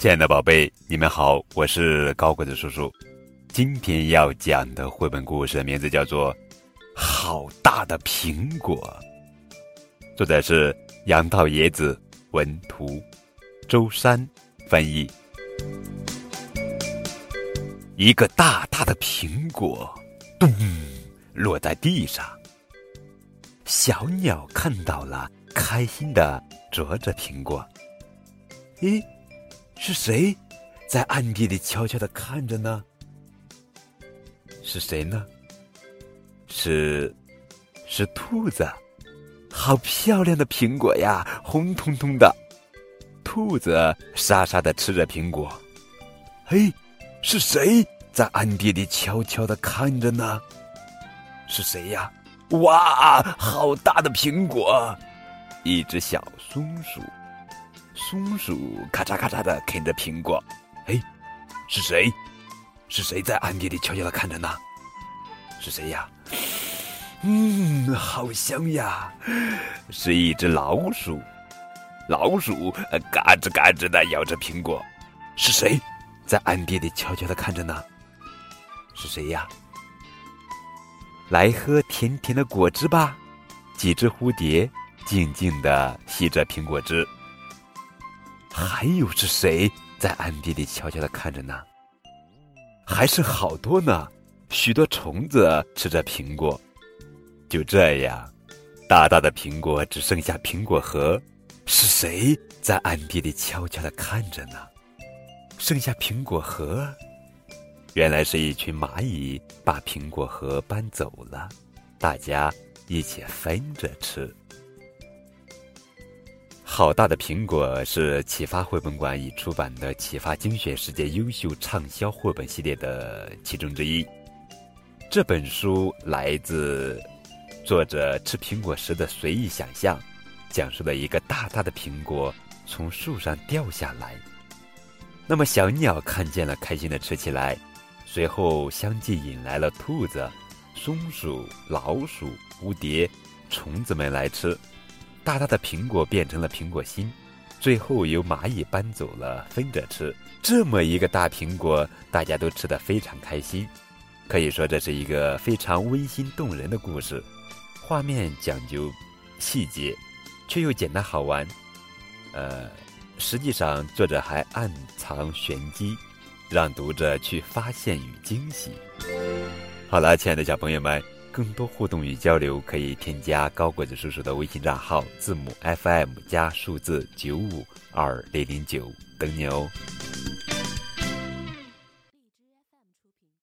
亲爱的宝贝，你们好，我是高个子叔叔。今天要讲的绘本故事的名字叫做《好大的苹果》，作者是杨道野子，文图，周山翻译。一个大大的苹果，咚，落在地上。小鸟看到了，开心的啄着苹果。咦？是谁在暗地里悄悄的看着呢？是谁呢？是，是兔子。好漂亮的苹果呀，红彤彤的。兔子沙沙的吃着苹果。嘿，是谁在暗地里悄悄的看着呢？是谁呀？哇，好大的苹果！一只小松鼠。松鼠咔嚓咔嚓的啃着苹果，哎，是谁？是谁在暗地里悄悄的看着呢？是谁呀？嗯，好香呀！是一只老鼠，老鼠嘎吱嘎吱的咬着苹果。是谁在暗地里悄悄的看着呢？是谁呀？来喝甜甜的果汁吧！几只蝴蝶静静的吸着苹果汁。还有是谁在暗地里悄悄的看着呢？还是好多呢，许多虫子吃着苹果。就这样，大大的苹果只剩下苹果核，是谁在暗地里悄悄的看着呢？剩下苹果核，原来是一群蚂蚁把苹果核搬走了，大家一起分着吃。好大的苹果是启发绘本馆已出版的《启发精选世界优秀畅销绘本系列》的其中之一。这本书来自作者吃苹果时的随意想象，讲述了一个大大的苹果从树上掉下来，那么小鸟看见了，开心的吃起来，随后相继引来了兔子、松鼠、老鼠、蝴蝶、虫子们来吃。大大的苹果变成了苹果心，最后由蚂蚁搬走了，分着吃。这么一个大苹果，大家都吃得非常开心。可以说，这是一个非常温馨动人的故事，画面讲究细节，却又简单好玩。呃，实际上作者还暗藏玄机，让读者去发现与惊喜。好了，亲爱的小朋友们。更多互动与交流，可以添加高个子叔叔的微信账号，字母 FM 加数字九五二零零九，等你哦。